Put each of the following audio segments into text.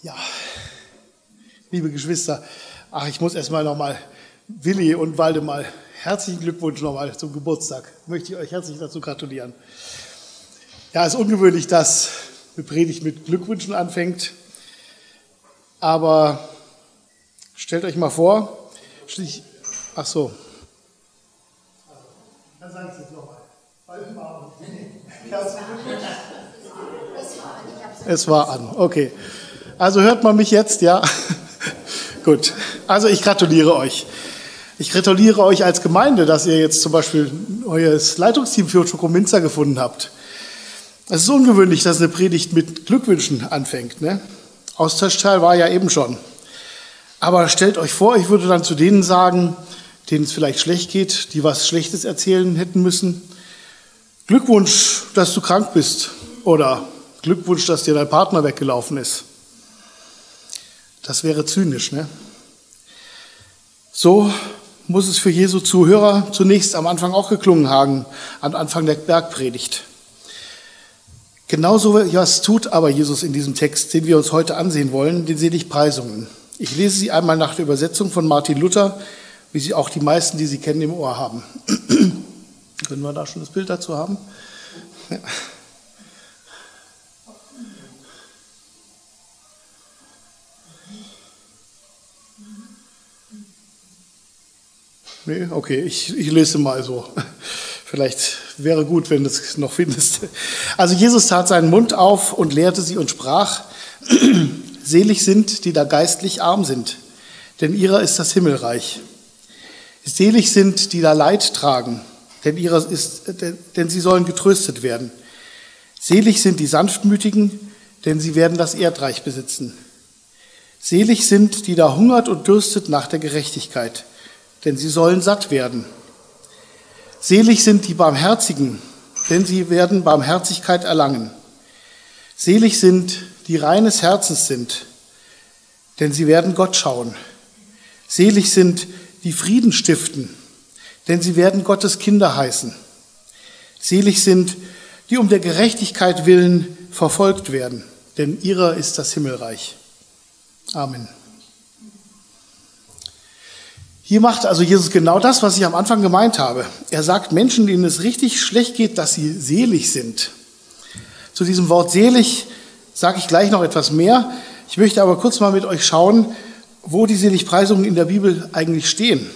Ja, liebe Geschwister, ach, ich muss erstmal nochmal Willi und Waldemar herzlichen Glückwunsch nochmal zum Geburtstag. Möchte ich euch herzlich dazu gratulieren. Ja, es ist ungewöhnlich, dass eine Predigt mit Glückwünschen anfängt, aber stellt euch mal vor, ach so. Dann sage ich es jetzt nochmal. Es war an, okay. Also hört man mich jetzt, ja? Gut. Also ich gratuliere euch. Ich gratuliere euch als Gemeinde, dass ihr jetzt zum Beispiel euer Leitungsteam für Schokominzer gefunden habt. Es ist ungewöhnlich, dass eine Predigt mit Glückwünschen anfängt. Ne? Austauschteil war ja eben schon. Aber stellt euch vor, ich würde dann zu denen sagen, denen es vielleicht schlecht geht, die was Schlechtes erzählen hätten müssen. Glückwunsch, dass du krank bist. Oder Glückwunsch, dass dir dein Partner weggelaufen ist. Das wäre zynisch, ne? So muss es für Jesu Zuhörer zunächst am Anfang auch geklungen haben, am Anfang der Bergpredigt. Genauso was tut aber Jesus in diesem Text, den wir uns heute ansehen wollen, den Seligpreisungen. Ich lese sie einmal nach der Übersetzung von Martin Luther, wie sie auch die meisten, die sie kennen, im Ohr haben. Können wir da schon das Bild dazu haben? Ja. Nee, okay, ich, ich lese mal so. Vielleicht wäre gut, wenn du es noch findest. Also Jesus tat seinen Mund auf und lehrte sie und sprach, selig sind, die da geistlich arm sind, denn ihrer ist das Himmelreich. Selig sind, die da Leid tragen, denn, ihrer ist, denn sie sollen getröstet werden. Selig sind die Sanftmütigen, denn sie werden das Erdreich besitzen. Selig sind, die da hungert und dürstet nach der Gerechtigkeit, denn sie sollen satt werden. Selig sind die Barmherzigen, denn sie werden Barmherzigkeit erlangen. Selig sind die reines Herzens sind, denn sie werden Gott schauen. Selig sind die Frieden stiften, denn sie werden Gottes Kinder heißen. Selig sind die um der Gerechtigkeit willen verfolgt werden, denn ihrer ist das Himmelreich. Amen. Hier macht also Jesus genau das, was ich am Anfang gemeint habe. Er sagt Menschen, denen es richtig schlecht geht, dass sie selig sind. Zu diesem Wort selig sage ich gleich noch etwas mehr. Ich möchte aber kurz mal mit euch schauen, wo die Seligpreisungen in der Bibel eigentlich stehen.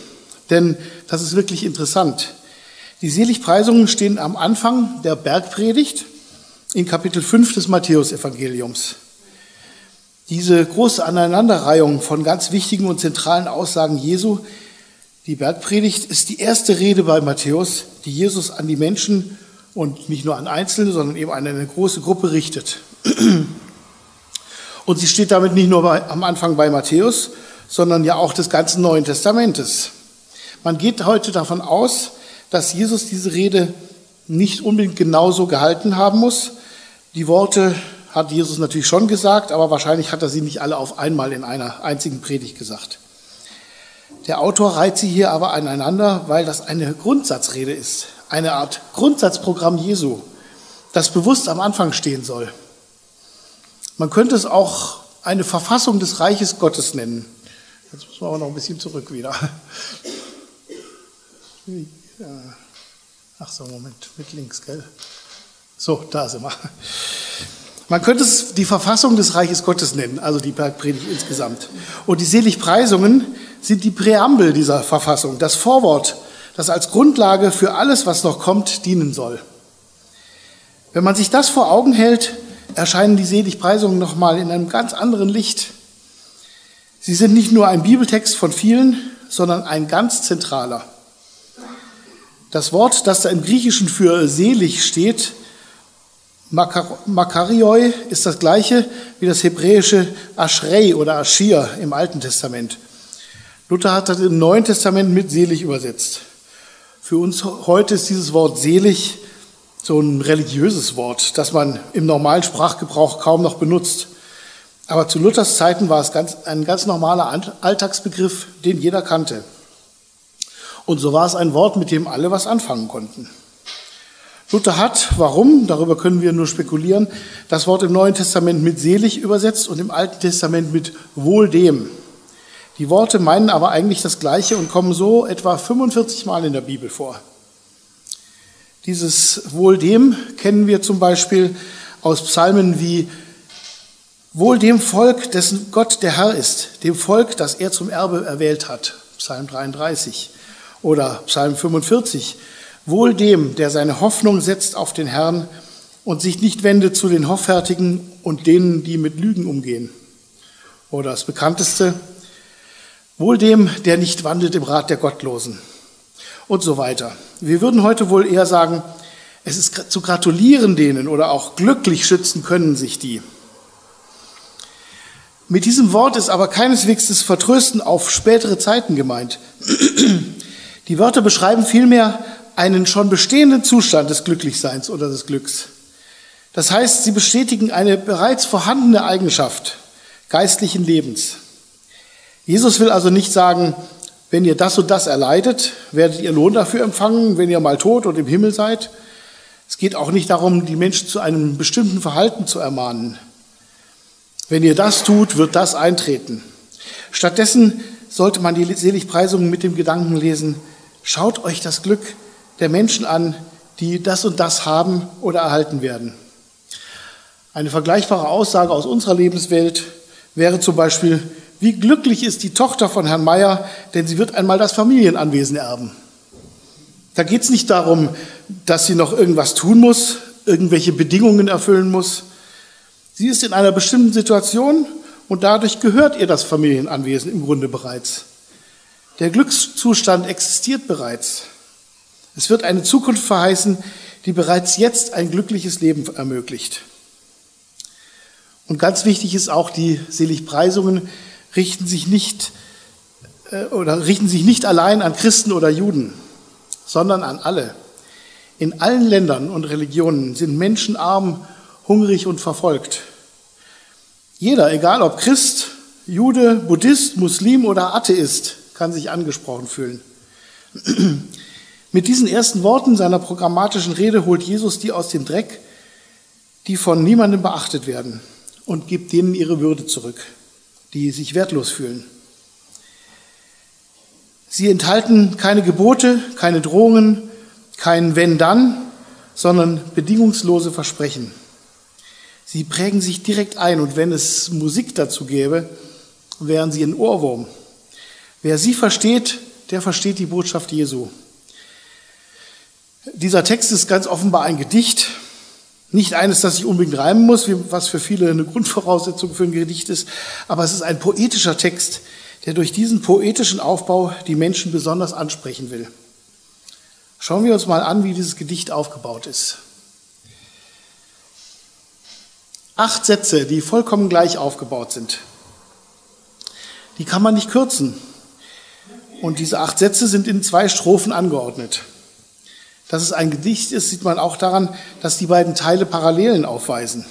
Denn das ist wirklich interessant. Die Seligpreisungen stehen am Anfang der Bergpredigt in Kapitel 5 des Matthäusevangeliums. Diese große Aneinanderreihung von ganz wichtigen und zentralen Aussagen Jesu die Bergpredigt ist die erste Rede bei Matthäus, die Jesus an die Menschen und nicht nur an Einzelne, sondern eben an eine große Gruppe richtet. Und sie steht damit nicht nur bei, am Anfang bei Matthäus, sondern ja auch des ganzen Neuen Testamentes. Man geht heute davon aus, dass Jesus diese Rede nicht unbedingt genauso gehalten haben muss. Die Worte hat Jesus natürlich schon gesagt, aber wahrscheinlich hat er sie nicht alle auf einmal in einer einzigen Predigt gesagt. Der Autor reiht sie hier aber aneinander, weil das eine Grundsatzrede ist, eine Art Grundsatzprogramm Jesu, das bewusst am Anfang stehen soll. Man könnte es auch eine Verfassung des Reiches Gottes nennen. Jetzt müssen wir aber noch ein bisschen zurück wieder. Ach so, Moment, mit links, gell? So, da sind wir. Man könnte es die Verfassung des Reiches Gottes nennen, also die Bergpredigt insgesamt. Und die Seligpreisungen sind die Präambel dieser Verfassung, das Vorwort, das als Grundlage für alles, was noch kommt, dienen soll. Wenn man sich das vor Augen hält, erscheinen die Seligpreisungen nochmal in einem ganz anderen Licht. Sie sind nicht nur ein Bibeltext von vielen, sondern ein ganz zentraler. Das Wort, das da im Griechischen für selig steht, Makarioi, ist das gleiche wie das hebräische Ashrei oder Ashir im Alten Testament. Luther hat das im Neuen Testament mit selig übersetzt. Für uns heute ist dieses Wort selig so ein religiöses Wort, das man im normalen Sprachgebrauch kaum noch benutzt. Aber zu Luthers Zeiten war es ganz, ein ganz normaler Alltagsbegriff, den jeder kannte. Und so war es ein Wort, mit dem alle was anfangen konnten. Luther hat, warum, darüber können wir nur spekulieren, das Wort im Neuen Testament mit selig übersetzt und im Alten Testament mit wohl dem. Die Worte meinen aber eigentlich das Gleiche und kommen so etwa 45 Mal in der Bibel vor. Dieses wohl dem kennen wir zum Beispiel aus Psalmen wie Wohl dem Volk, dessen Gott der Herr ist, dem Volk, das er zum Erbe erwählt hat. Psalm 33 oder Psalm 45. Wohl dem, der seine Hoffnung setzt auf den Herrn und sich nicht wendet zu den Hoffärtigen und denen, die mit Lügen umgehen. Oder das bekannteste, wohl dem, der nicht wandelt im Rat der Gottlosen. Und so weiter. Wir würden heute wohl eher sagen, es ist zu gratulieren denen oder auch glücklich schützen können sich die. Mit diesem Wort ist aber keineswegs das Vertrösten auf spätere Zeiten gemeint. Die Wörter beschreiben vielmehr einen schon bestehenden Zustand des Glücklichseins oder des Glücks. Das heißt, sie bestätigen eine bereits vorhandene Eigenschaft geistlichen Lebens. Jesus will also nicht sagen, wenn ihr das und das erleidet, werdet ihr Lohn dafür empfangen, wenn ihr mal tot und im Himmel seid. Es geht auch nicht darum, die Menschen zu einem bestimmten Verhalten zu ermahnen. Wenn ihr das tut, wird das eintreten. Stattdessen sollte man die Seligpreisungen mit dem Gedanken lesen, schaut euch das Glück der Menschen an, die das und das haben oder erhalten werden. Eine vergleichbare Aussage aus unserer Lebenswelt wäre zum Beispiel, wie glücklich ist die Tochter von Herrn Meier, denn sie wird einmal das Familienanwesen erben. Da geht es nicht darum, dass sie noch irgendwas tun muss, irgendwelche Bedingungen erfüllen muss, Sie ist in einer bestimmten Situation und dadurch gehört ihr das Familienanwesen im Grunde bereits. Der Glückszustand existiert bereits. Es wird eine Zukunft verheißen, die bereits jetzt ein glückliches Leben ermöglicht. Und ganz wichtig ist auch, die Seligpreisungen richten sich nicht äh, oder richten sich nicht allein an Christen oder Juden, sondern an alle. In allen Ländern und Religionen sind Menschen arm hungrig und verfolgt. Jeder, egal ob Christ, Jude, Buddhist, Muslim oder Atheist, kann sich angesprochen fühlen. Mit diesen ersten Worten seiner programmatischen Rede holt Jesus die aus dem Dreck, die von niemandem beachtet werden, und gibt denen ihre Würde zurück, die sich wertlos fühlen. Sie enthalten keine Gebote, keine Drohungen, kein Wenn dann, sondern bedingungslose Versprechen. Sie prägen sich direkt ein und wenn es Musik dazu gäbe, wären sie ein Ohrwurm. Wer sie versteht, der versteht die Botschaft Jesu. Dieser Text ist ganz offenbar ein Gedicht, nicht eines, das sich unbedingt reimen muss, was für viele eine Grundvoraussetzung für ein Gedicht ist, aber es ist ein poetischer Text, der durch diesen poetischen Aufbau die Menschen besonders ansprechen will. Schauen wir uns mal an, wie dieses Gedicht aufgebaut ist. Acht Sätze, die vollkommen gleich aufgebaut sind. Die kann man nicht kürzen. Und diese acht Sätze sind in zwei Strophen angeordnet. Dass es ein Gedicht ist, sieht man auch daran, dass die beiden Teile Parallelen aufweisen.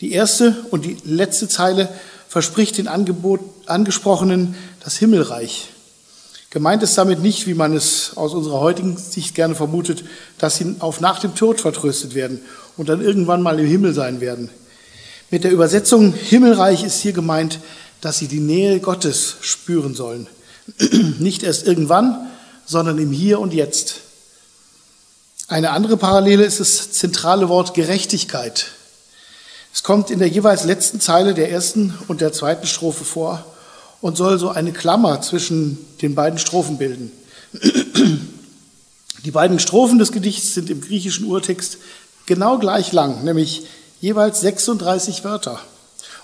Die erste und die letzte Zeile verspricht den Angebot, Angesprochenen das Himmelreich. Gemeint ist damit nicht, wie man es aus unserer heutigen Sicht gerne vermutet, dass sie auf nach dem Tod vertröstet werden und dann irgendwann mal im Himmel sein werden. Mit der Übersetzung Himmelreich ist hier gemeint, dass sie die Nähe Gottes spüren sollen. Nicht erst irgendwann, sondern im Hier und Jetzt. Eine andere Parallele ist das zentrale Wort Gerechtigkeit. Es kommt in der jeweils letzten Zeile der ersten und der zweiten Strophe vor und soll so eine Klammer zwischen den beiden Strophen bilden. Die beiden Strophen des Gedichts sind im griechischen Urtext genau gleich lang, nämlich jeweils 36 Wörter.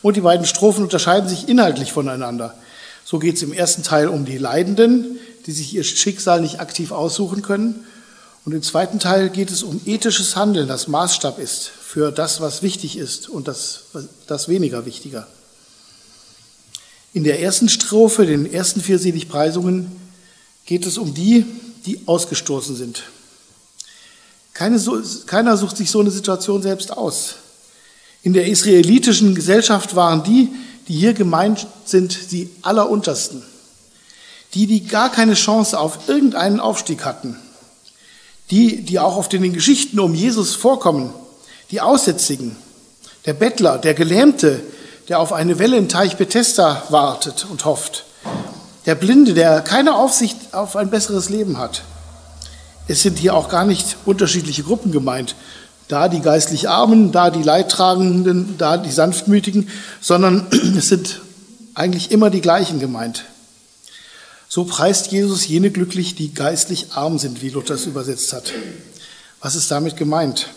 Und die beiden Strophen unterscheiden sich inhaltlich voneinander. So geht es im ersten Teil um die Leidenden, die sich ihr Schicksal nicht aktiv aussuchen können. Und im zweiten Teil geht es um ethisches Handeln, das Maßstab ist für das, was wichtig ist und das, das weniger wichtiger. In der ersten Strophe, den ersten vier Seligpreisungen, geht es um die, die ausgestoßen sind. Keine, keiner sucht sich so eine Situation selbst aus. In der israelitischen Gesellschaft waren die, die hier gemeint sind, die Alleruntersten. Die, die gar keine Chance auf irgendeinen Aufstieg hatten. Die, die auch oft in den Geschichten um Jesus vorkommen, die Aussätzigen, der Bettler, der Gelähmte, der auf eine Welle im Teich Bethesda wartet und hofft, der Blinde, der keine Aufsicht auf ein besseres Leben hat. Es sind hier auch gar nicht unterschiedliche Gruppen gemeint, da die geistlich Armen, da die Leidtragenden, da die Sanftmütigen, sondern es sind eigentlich immer die gleichen gemeint. So preist Jesus jene glücklich, die geistlich arm sind, wie Luther es übersetzt hat. Was ist damit gemeint?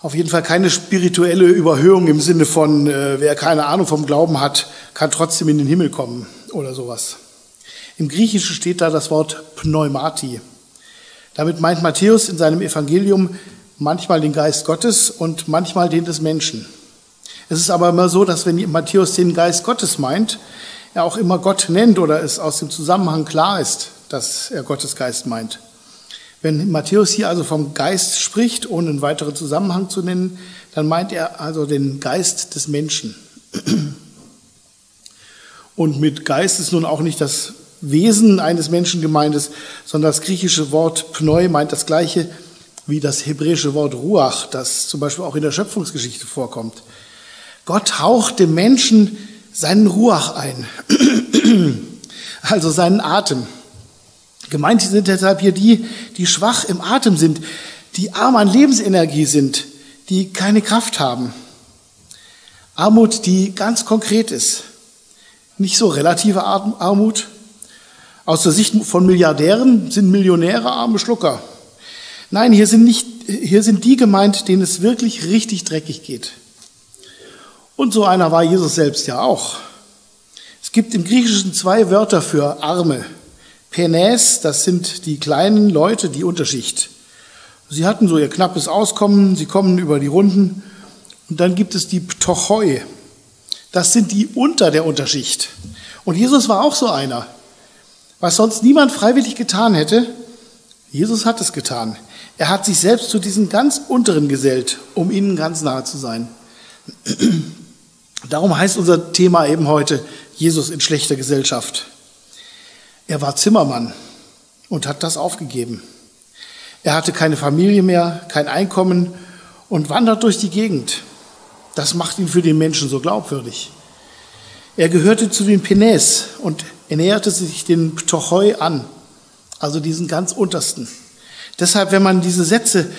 Auf jeden Fall keine spirituelle Überhöhung im Sinne von, äh, wer keine Ahnung vom Glauben hat, kann trotzdem in den Himmel kommen oder sowas. Im Griechischen steht da das Wort Pneumati. Damit meint Matthäus in seinem Evangelium manchmal den Geist Gottes und manchmal den des Menschen. Es ist aber immer so, dass wenn Matthäus den Geist Gottes meint, er auch immer Gott nennt oder es aus dem Zusammenhang klar ist, dass er Gottes Geist meint. Wenn Matthäus hier also vom Geist spricht, ohne einen weiteren Zusammenhang zu nennen, dann meint er also den Geist des Menschen. Und mit Geist ist nun auch nicht das Wesen eines Menschen gemeint sondern das griechische Wort Pneu meint das gleiche wie das hebräische Wort Ruach, das zum Beispiel auch in der Schöpfungsgeschichte vorkommt. Gott haucht dem Menschen seinen Ruach ein, also seinen Atem. Gemeint sind deshalb hier die, die schwach im Atem sind, die arm an Lebensenergie sind, die keine Kraft haben. Armut, die ganz konkret ist. Nicht so relative Armut, aus der Sicht von Milliardären sind Millionäre arme Schlucker. Nein, hier sind, nicht, hier sind die gemeint, denen es wirklich richtig dreckig geht. Und so einer war Jesus selbst ja auch. Es gibt im Griechischen zwei Wörter für Arme. Penes, das sind die kleinen Leute, die Unterschicht. Sie hatten so ihr knappes Auskommen, sie kommen über die Runden. Und dann gibt es die Ptochoi. Das sind die unter der Unterschicht. Und Jesus war auch so einer. Was sonst niemand freiwillig getan hätte, Jesus hat es getan. Er hat sich selbst zu diesen ganz unteren gesellt, um ihnen ganz nahe zu sein. Darum heißt unser Thema eben heute Jesus in schlechter Gesellschaft. Er war Zimmermann und hat das aufgegeben. Er hatte keine Familie mehr, kein Einkommen und wandert durch die Gegend. Das macht ihn für den Menschen so glaubwürdig. Er gehörte zu den Penes und er näherte sich den Ptochoi an, also diesen ganz untersten. Deshalb, wenn man diese Sätze,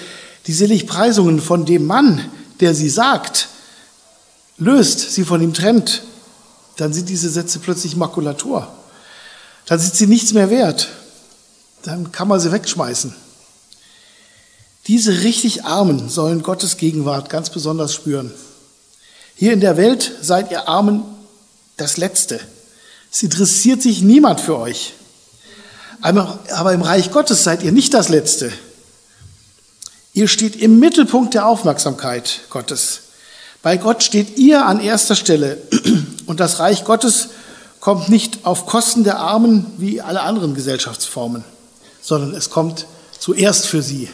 die Seligpreisungen von dem Mann, der sie sagt, löst, sie von ihm trennt, dann sind diese Sätze plötzlich Makulatur. Dann sind sie nichts mehr wert. Dann kann man sie wegschmeißen. Diese richtig Armen sollen Gottes Gegenwart ganz besonders spüren. Hier in der Welt seid ihr Armen das Letzte. Es interessiert sich niemand für euch. Aber im Reich Gottes seid ihr nicht das Letzte. Ihr steht im Mittelpunkt der Aufmerksamkeit Gottes. Bei Gott steht ihr an erster Stelle. Und das Reich Gottes kommt nicht auf Kosten der Armen wie alle anderen Gesellschaftsformen, sondern es kommt zuerst für sie.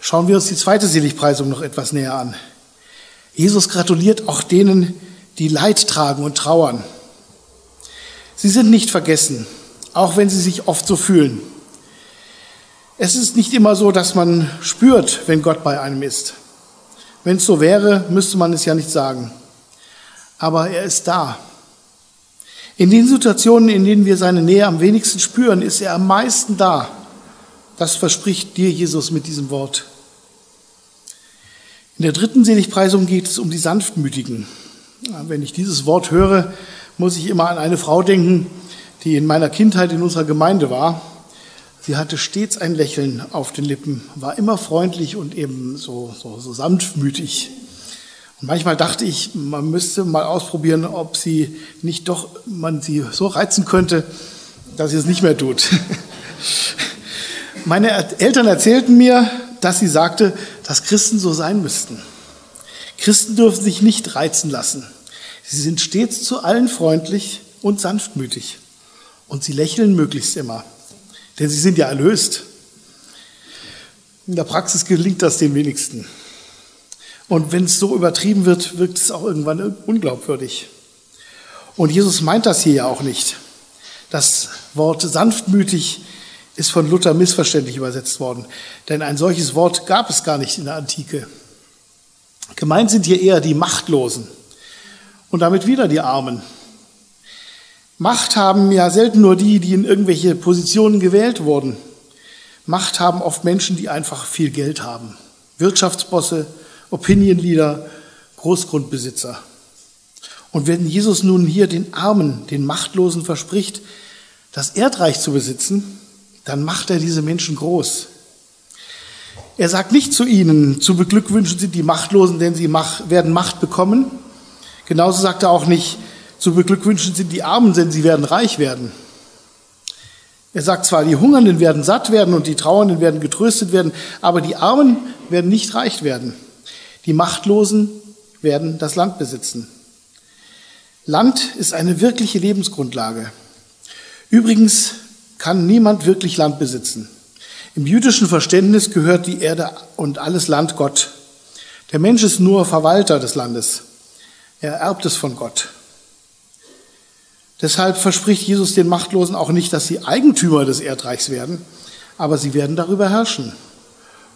Schauen wir uns die zweite Seligpreisung noch etwas näher an. Jesus gratuliert auch denen, die Leid tragen und trauern. Sie sind nicht vergessen, auch wenn sie sich oft so fühlen. Es ist nicht immer so, dass man spürt, wenn Gott bei einem ist. Wenn es so wäre, müsste man es ja nicht sagen. Aber er ist da. In den Situationen, in denen wir seine Nähe am wenigsten spüren, ist er am meisten da. Das verspricht dir Jesus mit diesem Wort. In der dritten Seligpreisung geht es um die Sanftmütigen. Wenn ich dieses Wort höre, muss ich immer an eine Frau denken, die in meiner Kindheit in unserer Gemeinde war. Sie hatte stets ein Lächeln auf den Lippen, war immer freundlich und eben so, so, so sanftmütig. Und manchmal dachte ich, man müsste mal ausprobieren, ob sie nicht doch, man sie so reizen könnte, dass sie es nicht mehr tut. Meine Eltern erzählten mir, dass sie sagte, dass Christen so sein müssten. Christen dürfen sich nicht reizen lassen. Sie sind stets zu allen freundlich und sanftmütig. Und sie lächeln möglichst immer. Denn sie sind ja erlöst. In der Praxis gelingt das den wenigsten. Und wenn es so übertrieben wird, wirkt es auch irgendwann unglaubwürdig. Und Jesus meint das hier ja auch nicht. Das Wort sanftmütig ist von Luther missverständlich übersetzt worden, denn ein solches Wort gab es gar nicht in der Antike. Gemeint sind hier eher die Machtlosen und damit wieder die Armen. Macht haben ja selten nur die, die in irgendwelche Positionen gewählt wurden. Macht haben oft Menschen, die einfach viel Geld haben. Wirtschaftsbosse, Opinion Leader, Großgrundbesitzer. Und wenn Jesus nun hier den Armen, den Machtlosen verspricht, das Erdreich zu besitzen, dann macht er diese Menschen groß. Er sagt nicht zu ihnen, zu beglückwünschen sind die Machtlosen, denn sie werden Macht bekommen. Genauso sagt er auch nicht, zu beglückwünschen sind die Armen, denn sie werden reich werden. Er sagt zwar, die Hungernden werden satt werden und die Trauernden werden getröstet werden, aber die Armen werden nicht reich werden. Die Machtlosen werden das Land besitzen. Land ist eine wirkliche Lebensgrundlage. Übrigens kann niemand wirklich Land besitzen. Im jüdischen Verständnis gehört die Erde und alles Land Gott. Der Mensch ist nur Verwalter des Landes. Er erbt es von Gott. Deshalb verspricht Jesus den Machtlosen auch nicht, dass sie Eigentümer des Erdreichs werden, aber sie werden darüber herrschen.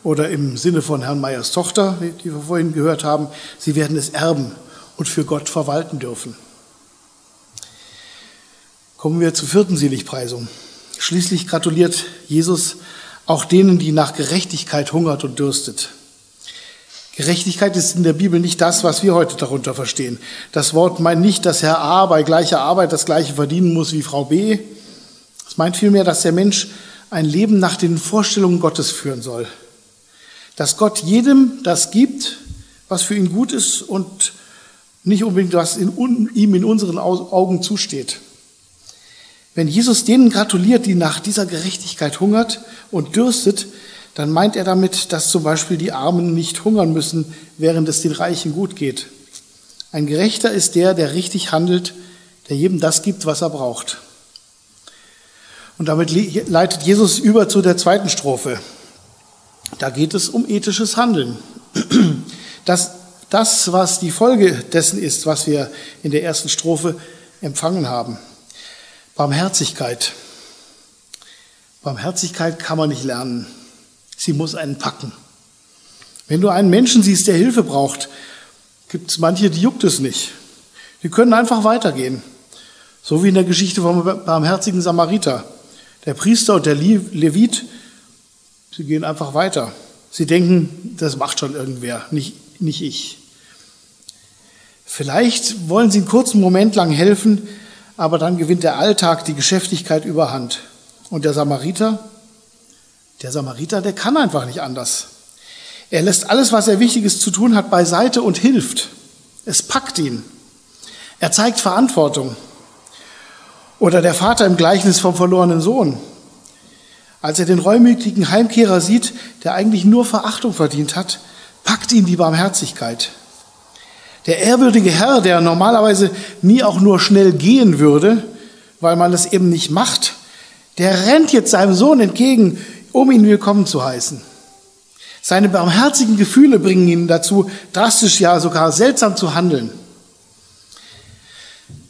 Oder im Sinne von Herrn Meyers Tochter, die wir vorhin gehört haben, sie werden es erben und für Gott verwalten dürfen. Kommen wir zur vierten Seligpreisung. Schließlich gratuliert Jesus auch denen, die nach Gerechtigkeit hungert und dürstet. Gerechtigkeit ist in der Bibel nicht das, was wir heute darunter verstehen. Das Wort meint nicht, dass Herr A bei gleicher Arbeit das gleiche verdienen muss wie Frau B. Es meint vielmehr, dass der Mensch ein Leben nach den Vorstellungen Gottes führen soll. Dass Gott jedem das gibt, was für ihn gut ist und nicht unbedingt, was in, ihm in unseren Augen zusteht. Wenn Jesus denen gratuliert, die nach dieser Gerechtigkeit hungert und dürstet, dann meint er damit, dass zum Beispiel die Armen nicht hungern müssen, während es den Reichen gut geht. Ein Gerechter ist der, der richtig handelt, der jedem das gibt, was er braucht. Und damit leitet Jesus über zu der zweiten Strophe. Da geht es um ethisches Handeln. Das, das, was die Folge dessen ist, was wir in der ersten Strophe empfangen haben. Barmherzigkeit. Barmherzigkeit kann man nicht lernen. Sie muss einen packen. Wenn du einen Menschen siehst, der Hilfe braucht, gibt es manche, die juckt es nicht. Die können einfach weitergehen. So wie in der Geschichte vom barmherzigen Samariter. Der Priester und der Levit, sie gehen einfach weiter. Sie denken, das macht schon irgendwer, nicht, nicht ich. Vielleicht wollen sie einen kurzen Moment lang helfen, aber dann gewinnt der Alltag, die Geschäftigkeit überhand. Und der Samariter, der Samariter, der kann einfach nicht anders. Er lässt alles, was er Wichtiges zu tun hat, beiseite und hilft. Es packt ihn. Er zeigt Verantwortung. Oder der Vater im Gleichnis vom verlorenen Sohn. Als er den reumütigen Heimkehrer sieht, der eigentlich nur Verachtung verdient hat, packt ihn die Barmherzigkeit. Der ehrwürdige Herr, der normalerweise nie auch nur schnell gehen würde, weil man es eben nicht macht, der rennt jetzt seinem Sohn entgegen, um ihn willkommen zu heißen. Seine barmherzigen Gefühle bringen ihn dazu, drastisch, ja sogar seltsam zu handeln.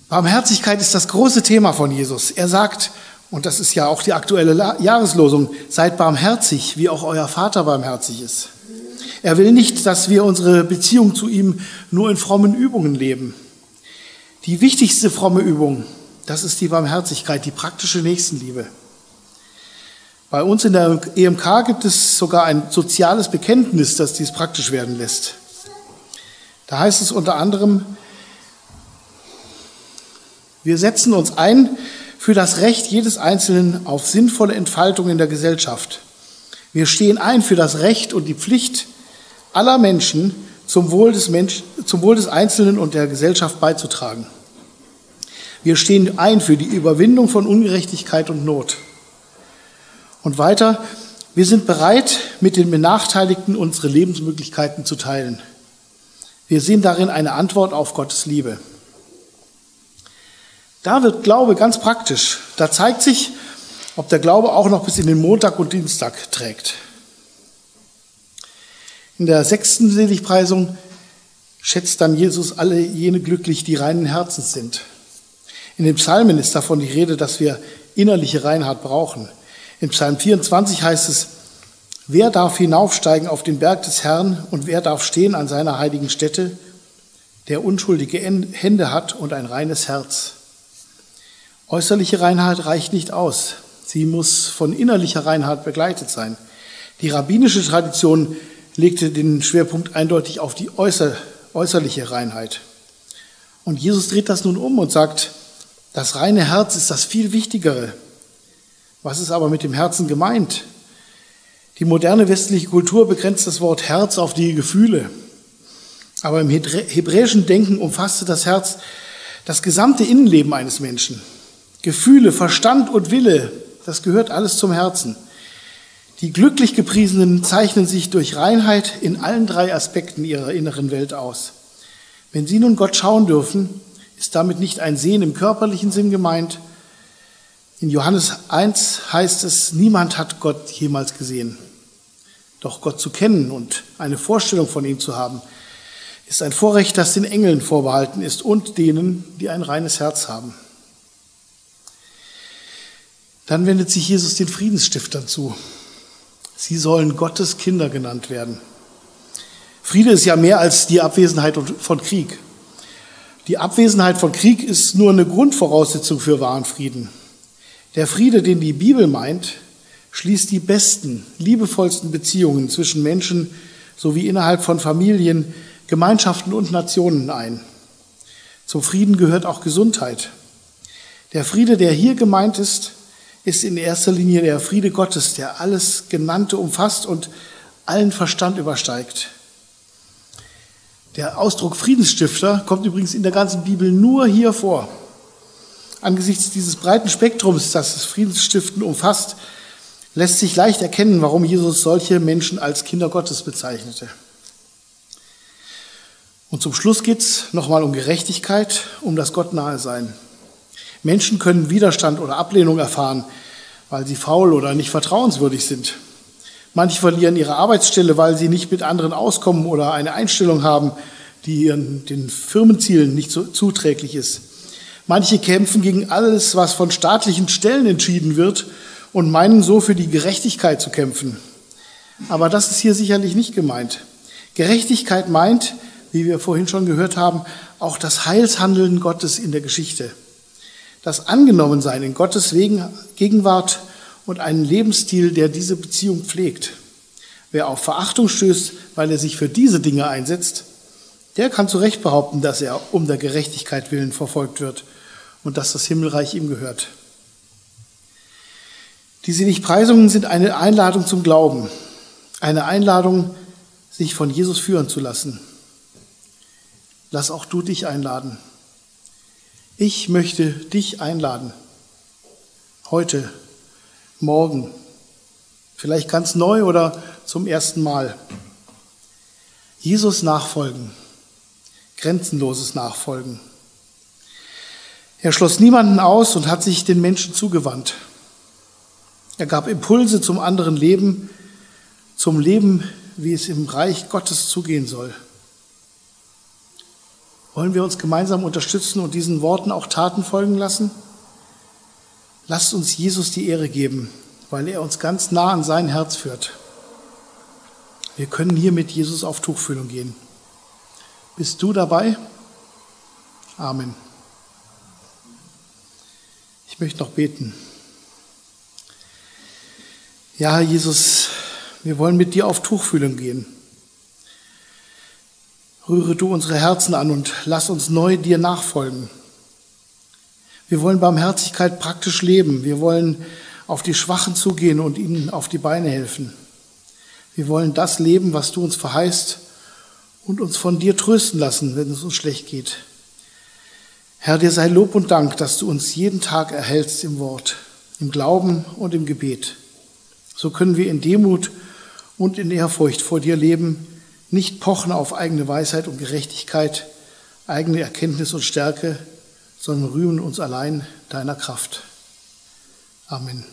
Barmherzigkeit ist das große Thema von Jesus. Er sagt, und das ist ja auch die aktuelle Jahreslosung, seid barmherzig, wie auch euer Vater barmherzig ist. Er will nicht, dass wir unsere Beziehung zu ihm nur in frommen Übungen leben. Die wichtigste fromme Übung, das ist die Barmherzigkeit, die praktische Nächstenliebe. Bei uns in der EMK gibt es sogar ein soziales Bekenntnis, das dies praktisch werden lässt. Da heißt es unter anderem, wir setzen uns ein für das Recht jedes Einzelnen auf sinnvolle Entfaltung in der Gesellschaft. Wir stehen ein für das Recht und die Pflicht aller Menschen zum Wohl des, Mensch, zum Wohl des Einzelnen und der Gesellschaft beizutragen. Wir stehen ein für die Überwindung von Ungerechtigkeit und Not. Und weiter, wir sind bereit, mit den Benachteiligten unsere Lebensmöglichkeiten zu teilen. Wir sehen darin eine Antwort auf Gottes Liebe. Da wird Glaube ganz praktisch. Da zeigt sich, ob der Glaube auch noch bis in den Montag und Dienstag trägt. In der sechsten Seligpreisung schätzt dann Jesus alle jene glücklich, die reinen Herzens sind. In den Psalmen ist davon die Rede, dass wir innerliche Reinheit brauchen. In Psalm 24 heißt es, wer darf hinaufsteigen auf den Berg des Herrn und wer darf stehen an seiner heiligen Stätte, der unschuldige Hände hat und ein reines Herz. Äußerliche Reinheit reicht nicht aus. Sie muss von innerlicher Reinheit begleitet sein. Die rabbinische Tradition legte den Schwerpunkt eindeutig auf die äußer, äußerliche Reinheit. Und Jesus dreht das nun um und sagt, das reine Herz ist das viel Wichtigere. Was ist aber mit dem Herzen gemeint? Die moderne westliche Kultur begrenzt das Wort Herz auf die Gefühle. Aber im hebräischen Denken umfasste das Herz das gesamte Innenleben eines Menschen. Gefühle, Verstand und Wille, das gehört alles zum Herzen. Die glücklich gepriesenen zeichnen sich durch Reinheit in allen drei Aspekten ihrer inneren Welt aus. Wenn sie nun Gott schauen dürfen, ist damit nicht ein Sehen im körperlichen Sinn gemeint. In Johannes 1 heißt es, niemand hat Gott jemals gesehen. Doch Gott zu kennen und eine Vorstellung von ihm zu haben, ist ein Vorrecht, das den Engeln vorbehalten ist und denen, die ein reines Herz haben. Dann wendet sich Jesus den Friedensstiftern zu. Sie sollen Gottes Kinder genannt werden. Friede ist ja mehr als die Abwesenheit von Krieg. Die Abwesenheit von Krieg ist nur eine Grundvoraussetzung für wahren Frieden. Der Friede, den die Bibel meint, schließt die besten, liebevollsten Beziehungen zwischen Menschen sowie innerhalb von Familien, Gemeinschaften und Nationen ein. Zum Frieden gehört auch Gesundheit. Der Friede, der hier gemeint ist, ist in erster Linie der Friede Gottes, der alles Genannte umfasst und allen Verstand übersteigt. Der Ausdruck Friedensstifter kommt übrigens in der ganzen Bibel nur hier vor. Angesichts dieses breiten Spektrums, das das Friedensstiften umfasst, lässt sich leicht erkennen, warum Jesus solche Menschen als Kinder Gottes bezeichnete. Und zum Schluss geht es nochmal um Gerechtigkeit, um das Gott nahe sein. Menschen können Widerstand oder Ablehnung erfahren, weil sie faul oder nicht vertrauenswürdig sind. Manche verlieren ihre Arbeitsstelle, weil sie nicht mit anderen auskommen oder eine Einstellung haben, die ihren, den Firmenzielen nicht so zuträglich ist. Manche kämpfen gegen alles, was von staatlichen Stellen entschieden wird und meinen so für die Gerechtigkeit zu kämpfen. Aber das ist hier sicherlich nicht gemeint. Gerechtigkeit meint, wie wir vorhin schon gehört haben, auch das Heilshandeln Gottes in der Geschichte das Angenommensein in Gottes Gegenwart und einen Lebensstil, der diese Beziehung pflegt. Wer auf Verachtung stößt, weil er sich für diese Dinge einsetzt, der kann zu Recht behaupten, dass er um der Gerechtigkeit willen verfolgt wird und dass das Himmelreich ihm gehört. Die Seligpreisungen sind eine Einladung zum Glauben, eine Einladung, sich von Jesus führen zu lassen. Lass auch du dich einladen. Ich möchte dich einladen. Heute, morgen, vielleicht ganz neu oder zum ersten Mal. Jesus nachfolgen, grenzenloses Nachfolgen. Er schloss niemanden aus und hat sich den Menschen zugewandt. Er gab Impulse zum anderen Leben, zum Leben, wie es im Reich Gottes zugehen soll. Wollen wir uns gemeinsam unterstützen und diesen Worten auch Taten folgen lassen? Lasst uns Jesus die Ehre geben, weil er uns ganz nah an sein Herz führt. Wir können hier mit Jesus auf Tuchfühlung gehen. Bist du dabei? Amen. Ich möchte noch beten. Ja, Jesus, wir wollen mit dir auf Tuchfühlung gehen. Rühre du unsere Herzen an und lass uns neu dir nachfolgen. Wir wollen Barmherzigkeit praktisch leben. Wir wollen auf die Schwachen zugehen und ihnen auf die Beine helfen. Wir wollen das leben, was du uns verheißt und uns von dir trösten lassen, wenn es uns schlecht geht. Herr, dir sei Lob und Dank, dass du uns jeden Tag erhältst im Wort, im Glauben und im Gebet. So können wir in Demut und in Ehrfurcht vor dir leben nicht pochen auf eigene Weisheit und Gerechtigkeit, eigene Erkenntnis und Stärke, sondern rühmen uns allein deiner Kraft. Amen.